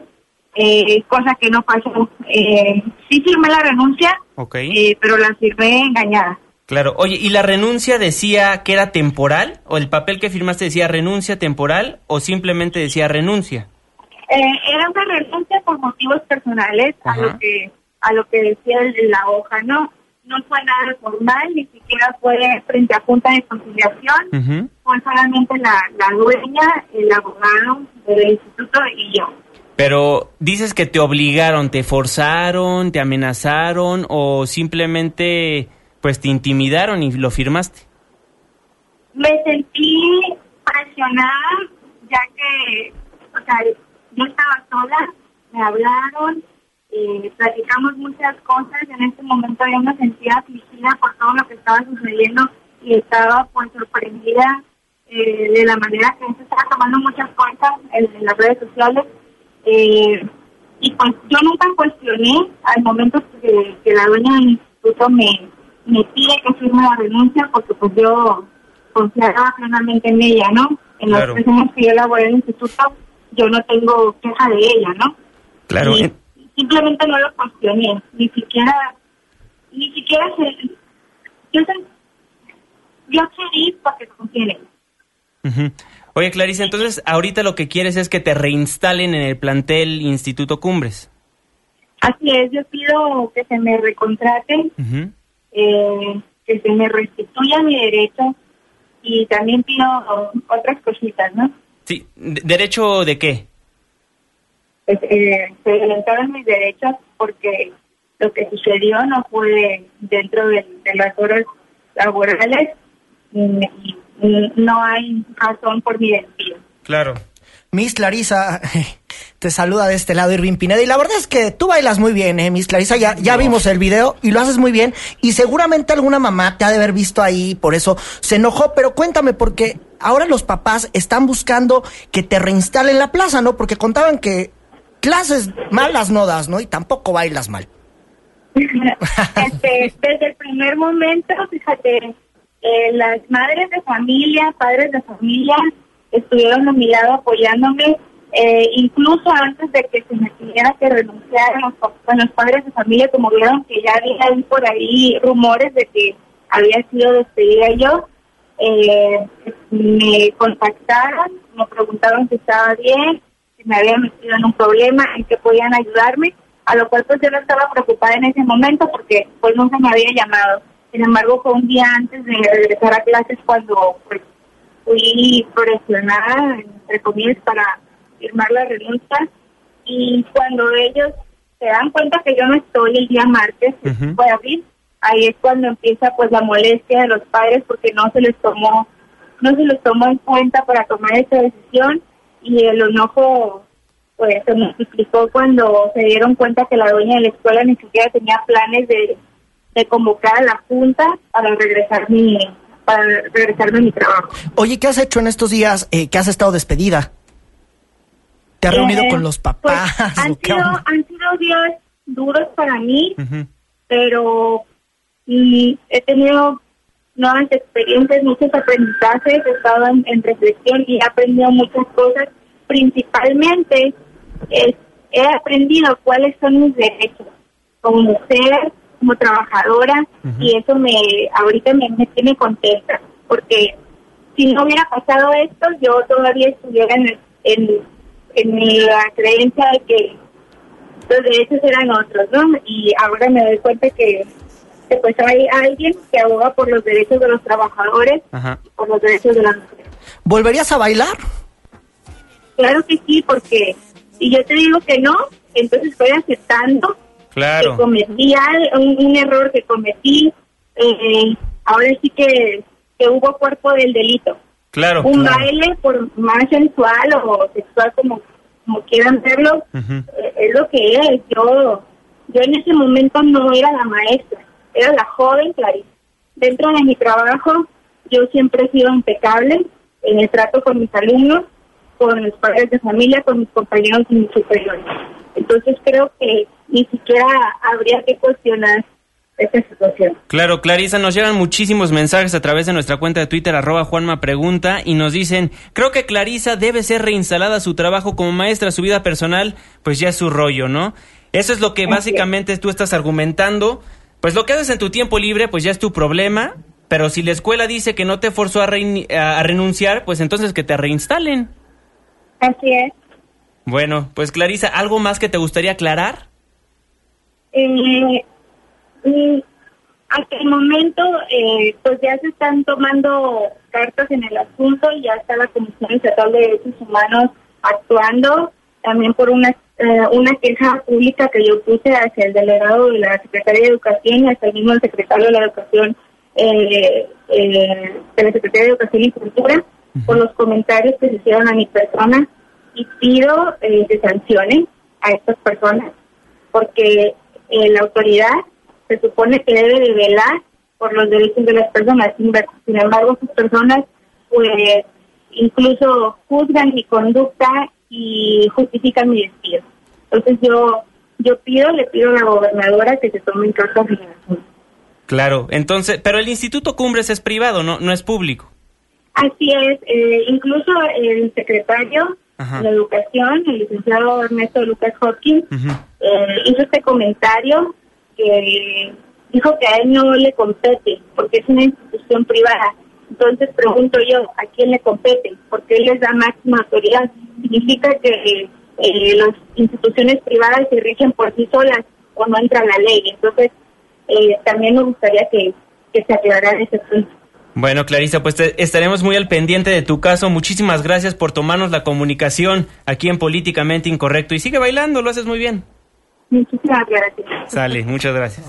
Speaker 10: eh, cosa que no pasó. Eh, sí firmé la renuncia,
Speaker 2: Ok.
Speaker 10: eh, pero la firmé engañada.
Speaker 2: Claro, oye, ¿y la renuncia decía que era temporal? ¿O el papel que firmaste decía renuncia temporal? ¿O simplemente decía renuncia?
Speaker 10: Eh, era una renuncia por motivos personales a lo que a lo que decía el- la hoja, ¿no? No fue nada formal, ni siquiera fue frente a junta de conciliación, fue solamente la, la dueña, el abogado del instituto y yo.
Speaker 2: Pero dices que te obligaron, te forzaron, te amenazaron o simplemente pues te intimidaron y lo firmaste.
Speaker 10: Me sentí presionada, ya que, o sea, yo estaba sola, me hablaron, eh, platicamos muchas cosas. En este momento yo me sentía afligida por todo lo que estaba sucediendo y estaba pues sorprendida eh, de la manera que se estaba tomando muchas cosas en las redes sociales. Eh, y pues yo nunca cuestioné al momento que, que la dueña del instituto me, me pide que firme la renuncia porque pues yo confiaba plenamente en ella, ¿no? En
Speaker 2: Claro.
Speaker 10: los tres años que yo laboré en el instituto, yo no tengo queja de ella, ¿no?
Speaker 2: Claro.
Speaker 10: Y,
Speaker 2: en-
Speaker 10: simplemente no lo cuestioné, ni siquiera, ni siquiera se, yo, sé, yo accedí para que confíen
Speaker 2: Oye, Clarice, entonces ahorita lo que quieres es que te reinstalen en el plantel Instituto Cumbres.
Speaker 10: Así es, yo pido que se me recontraten, eh, que se me restituya mi derecho y también pido otras cositas, ¿no?
Speaker 2: Sí, ¿derecho de qué?
Speaker 10: Pues, eh, se violentaron mis derechos porque lo que sucedió no fue dentro de, las horas laborales y, no hay razón por mi despido.
Speaker 2: Claro.
Speaker 3: Miss Clarisa, te saluda de este lado Irving Pineda. Y la verdad es que tú bailas muy bien, ¿eh, Miss Clarisa? Ya, ya vimos el video y lo haces muy bien. Y seguramente alguna mamá te ha de haber visto ahí, por eso se enojó. Pero cuéntame, porque ahora los papás están buscando que te reinstalen la plaza, ¿no? Porque contaban que clases malas no das, ¿no? Y tampoco bailas mal.
Speaker 10: Este, desde el primer momento, fíjate, eh, las madres de familia, padres de familia, estuvieron a mi lado apoyándome, eh, incluso antes de que se me tuviera que renunciar a los, padres de familia, como vieron que ya había por ahí rumores de que había sido despedida yo, eh, me contactaron, me preguntaron si estaba bien, si me había metido en un problema, en que podían ayudarme a lo cual pues yo no estaba preocupada en ese momento porque pues nunca me había llamado. Sin embargo, fue un día antes de regresar a clases cuando pues fui presionada, entre comillas, para firmar la renuncia. Y cuando ellos se dan cuenta que yo no estoy el día martes, fue abril, ahí es cuando empieza pues la molestia de los padres porque no se les tomó no se les tomó en cuenta para tomar esa decisión y el enojo pues se multiplicó cuando se dieron cuenta que la dueña de la escuela ni siquiera tenía planes de, convocar a la junta para regresar mi para regresarme a mi trabajo.
Speaker 3: Oye, ¿qué has hecho en estos días eh, que has estado despedida? ¿Te has reunido con los pues, papás?
Speaker 10: han, sido, han sido días duros para mí, pero y he tenido nuevas experiencias, muchos aprendizajes, he estado en, en reflexión y he aprendido muchas cosas, principalmente he aprendido cuáles son mis derechos como mujer, como trabajadora, y eso me ahorita me, tiene contenta, porque si no hubiera pasado esto, yo todavía estuviera en, en, en la creencia de que los derechos eran otros, ¿no? Y ahora me doy cuenta que, pues hay alguien que aboga por los derechos de los trabajadores y por los derechos de las mujeres.
Speaker 3: ¿Volverías a bailar?
Speaker 10: Claro que sí, porque y yo te digo que no, entonces estoy aceptando que cometí un, error que cometí. Eh, ahora sí que, que hubo cuerpo del delito.
Speaker 2: Claro.
Speaker 10: Un baile, por más sensual o sexual como, como quieran verlo, eh, es lo que es. Yo, yo en ese momento no era la maestra, era la joven Clarice. Dentro de mi trabajo, yo siempre he sido impecable en el trato con mis alumnos con los padres de familia, con mis compañeros y mis superiores. Entonces creo que ni siquiera habría que cuestionar esta situación.
Speaker 2: Claro, Clarisa, nos llegan muchísimos mensajes a través de nuestra cuenta de Twitter, arroba Juanma Pregunta, y nos dicen, creo que Clarisa debe ser reinstalada a su trabajo como maestra, su vida personal, pues ya es su rollo, ¿no? Eso es lo que básicamente tú estás argumentando. Pues lo que haces en tu tiempo libre, pues ya es tu problema, pero si la escuela dice que no te forzó a, a renunciar, pues entonces que te reinstalen.
Speaker 10: Así es.
Speaker 2: Bueno, pues Clarisa, ¿algo más que te gustaría aclarar?
Speaker 10: Eh, mm, hasta el momento, eh, pues ya se están tomando cartas en el asunto y ya está la Comisión Estatal de Derechos Humanos actuando también por una eh, una queja pública que yo puse hacia el delegado de la Secretaría de Educación y hasta el mismo secretario de la Educación, eh, eh, de la Secretaría de Educación y Cultura por los comentarios que se hicieron a mi persona y pido eh, que sancionen a estas personas porque eh, la autoridad se supone que debe de velar por los derechos de las personas. Sin embargo, estas personas pues incluso juzgan mi conducta y justifican mi despido. Entonces yo yo pido, le pido a la gobernadora que se tome en cartas
Speaker 2: Claro, entonces, pero el Instituto Cumbres es privado, no no es público.
Speaker 10: Así es, eh, incluso el secretario de educación, el licenciado Ernesto Lucas Hopkins, eh, hizo este comentario que dijo que a él no le compete porque es una institución privada. Entonces pregunto yo, ¿a quién le compete? Porque él les da máxima autoridad. Significa que eh, las instituciones privadas se rigen por sí solas o no entra la ley. Entonces, eh, también me gustaría que, que se aclarara ese punto.
Speaker 2: Bueno, Clarisa, pues estaremos muy al pendiente de tu caso. Muchísimas gracias por tomarnos la comunicación aquí en Políticamente Incorrecto. Y sigue bailando, lo haces muy bien.
Speaker 10: Muchísimas gracias.
Speaker 2: Sale, muchas gracias.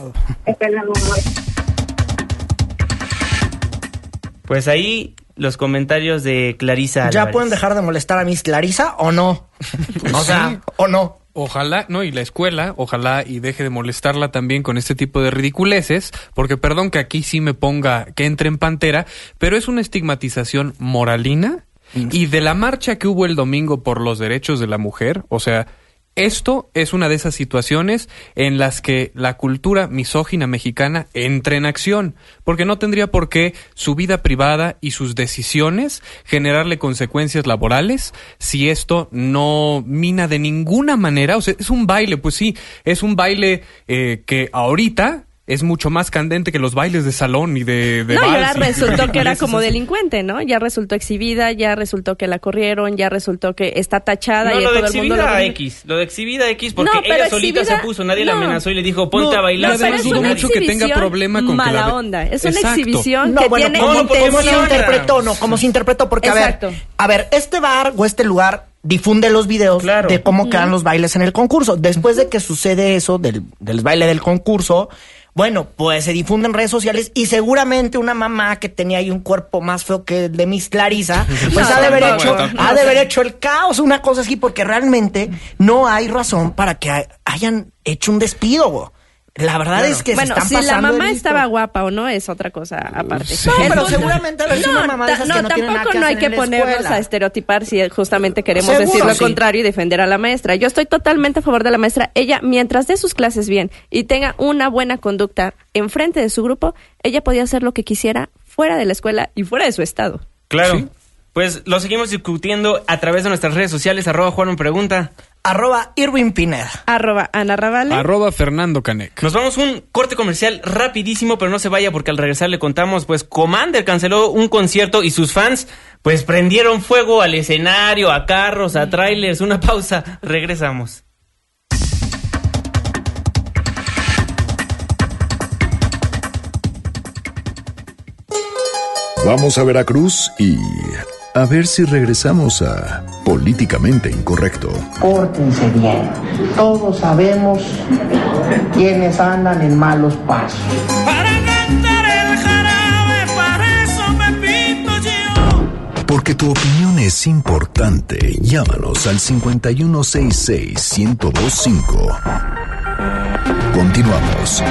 Speaker 2: Pues ahí los comentarios de Clarisa.
Speaker 3: ¿Ya pueden dejar de molestar a Miss Clarisa o no? o sea, o no.
Speaker 5: Ojalá, no, y la escuela, ojalá y deje de molestarla también con este tipo de ridiculeces, porque perdón que aquí sí me ponga que entre en pantera, pero es una estigmatización moralina y de la marcha que hubo el domingo por los derechos de la mujer, o sea, esto es una de esas situaciones en las que la cultura misógina mexicana entra en acción, porque no tendría por qué su vida privada y sus decisiones generarle consecuencias laborales si esto no mina de ninguna manera, o sea, es un baile, pues sí, es un baile eh, que ahorita es mucho más candente que los bailes de salón y de, de
Speaker 4: No, ya resultó que era como delincuente, ¿no? Ya resultó exhibida, ya resultó que la corrieron, ya resultó que está tachada
Speaker 2: no,
Speaker 4: y
Speaker 2: lo
Speaker 4: todo
Speaker 2: de
Speaker 4: el mundo
Speaker 2: exhibida
Speaker 4: lo
Speaker 2: X, lo de exhibida X porque
Speaker 4: No,
Speaker 2: ella solita
Speaker 4: exhibida-
Speaker 2: se puso, nadie la
Speaker 4: no.
Speaker 2: amenazó y le dijo, "Ponte a bailar."
Speaker 4: No, pero es
Speaker 5: dudo
Speaker 4: una
Speaker 5: mucho que tenga problema con que
Speaker 4: mala
Speaker 5: la ve-
Speaker 4: onda. Es una
Speaker 5: Exacto.
Speaker 4: exhibición
Speaker 3: No,
Speaker 4: que
Speaker 3: bueno,
Speaker 4: tiene
Speaker 3: ¿cómo, cómo se
Speaker 4: intención.
Speaker 3: interpretó? No, como se interpretó, porque
Speaker 4: Exacto.
Speaker 3: a ver, a ver, este bar o este lugar difunde los videos
Speaker 2: Claro.
Speaker 3: de cómo quedan los bailes en el concurso. Después de que sucede eso del, del baile del concurso, bueno, pues se difunde en redes sociales y seguramente una mamá que tenía ahí un cuerpo más feo que el de Miss Clarisa, pues
Speaker 4: No,
Speaker 3: ha de haber hecho, ha de haber hecho el caos, una cosa así, porque realmente no hay razón para que ha- hayan hecho un despido. La verdad es que
Speaker 4: Bueno,
Speaker 3: se están
Speaker 4: si la
Speaker 3: pasando
Speaker 4: mamá estaba guapa o no es otra cosa aparte.
Speaker 3: No, pero seguramente sido una mamá de esas
Speaker 4: no,
Speaker 3: que no nada
Speaker 4: tampoco
Speaker 3: que
Speaker 4: no hay que ponernos a estereotipar si justamente queremos
Speaker 3: Seguro,
Speaker 4: decir lo
Speaker 3: sí.
Speaker 4: contrario y defender a la maestra. Yo estoy totalmente a favor de la maestra. Ella, mientras dé sus clases bien y tenga una buena conducta enfrente de su grupo, ella podía hacer lo que quisiera fuera de la escuela y fuera de su estado.
Speaker 2: Claro. Pues lo seguimos discutiendo a través de nuestras redes sociales, arroba Juan pregunta.
Speaker 3: Arroba Irwin Pineda.
Speaker 4: Arroba Ana Ravale.
Speaker 5: Arroba Fernando Canec.
Speaker 2: Nos vamos un corte comercial rapidísimo, pero no se vaya porque al regresar le contamos, pues Commander canceló un concierto y sus fans pues prendieron fuego al escenario, a carros, a trailers. Una pausa, regresamos.
Speaker 1: Vamos a Veracruz y a ver si regresamos a Políticamente Incorrecto.
Speaker 11: Pórtense bien. Todos sabemos quiénes andan en malos pasos.
Speaker 1: Porque tu opinión es importante. Llámanos al 5166-1025. Continuamos.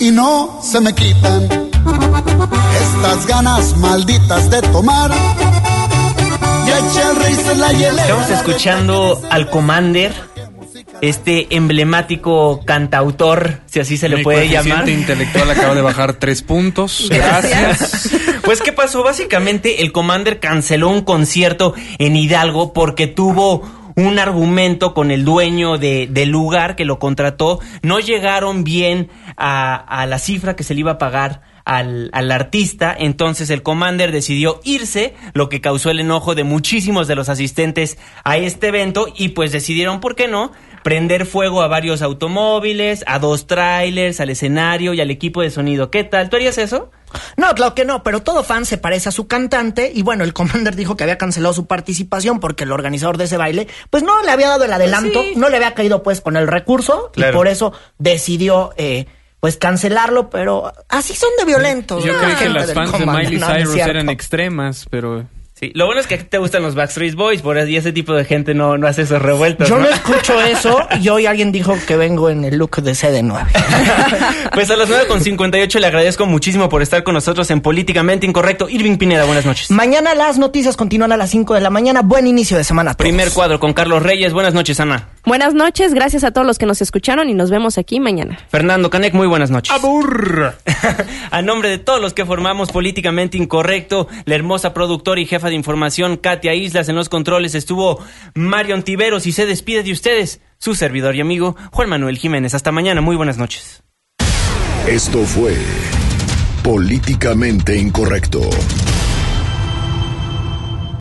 Speaker 12: y no se me quitan estas ganas malditas de tomar. Ya eché el rey se la hielera.
Speaker 2: Estamos escuchando al Commander, este emblemático cantautor, si así se le
Speaker 5: Mi
Speaker 2: puede llamar.
Speaker 5: intelectual acaba de bajar tres puntos. Gracias.
Speaker 2: Pues, ¿qué pasó? Básicamente, el Commander canceló un concierto en Hidalgo porque tuvo un argumento con el dueño de, del lugar que lo contrató. No llegaron bien a, a la cifra que se le iba a pagar al, al artista. Entonces, el Commander decidió irse, lo que causó el enojo de muchísimos de los asistentes a este evento. Y pues decidieron, ¿por qué no? Prender fuego a varios automóviles, a dos trailers, al escenario y al equipo de sonido. ¿Qué tal? ¿Tú harías eso?
Speaker 3: No, claro que no, pero todo fan se parece a su cantante y bueno, el Commander dijo que había cancelado su participación porque el organizador de ese baile pues no le había dado el adelanto,
Speaker 2: sí.
Speaker 3: no le había caído pues con el recurso
Speaker 2: Claro.
Speaker 3: y por eso decidió eh, pues cancelarlo, pero así son de violentos.
Speaker 5: Yo
Speaker 3: la
Speaker 5: creí que las fans de Miley
Speaker 3: no, no
Speaker 5: Cyrus
Speaker 3: cierto.
Speaker 5: eran extremas, pero
Speaker 2: Sí, lo bueno es que a ti te gustan los Backstreet Boys, por eso y ese tipo de gente no, no hace esos revueltos.
Speaker 3: Yo no escucho eso y hoy alguien dijo que vengo en el look de CD9.
Speaker 2: Pues a las 9.58 le agradezco muchísimo por estar con nosotros en Políticamente Incorrecto. Irving Pineda, buenas noches.
Speaker 3: Mañana las noticias continúan a las 5 de la mañana. Buen inicio de semana. a todos.
Speaker 2: Primer cuadro con Carlos Reyes. Buenas noches, Ana.
Speaker 4: Buenas noches, gracias a todos los que nos escucharon y nos vemos aquí mañana.
Speaker 2: Fernando Canek, muy buenas noches.
Speaker 5: ¡Abur!
Speaker 2: A nombre de todos los que formamos Políticamente Incorrecto, la hermosa productora y jefa de información Katia Islas en los controles estuvo Mario Antiveros y se despide de ustedes, su servidor y amigo Juan Manuel Jiménez. Hasta mañana, muy buenas noches.
Speaker 1: Esto fue Políticamente Incorrecto.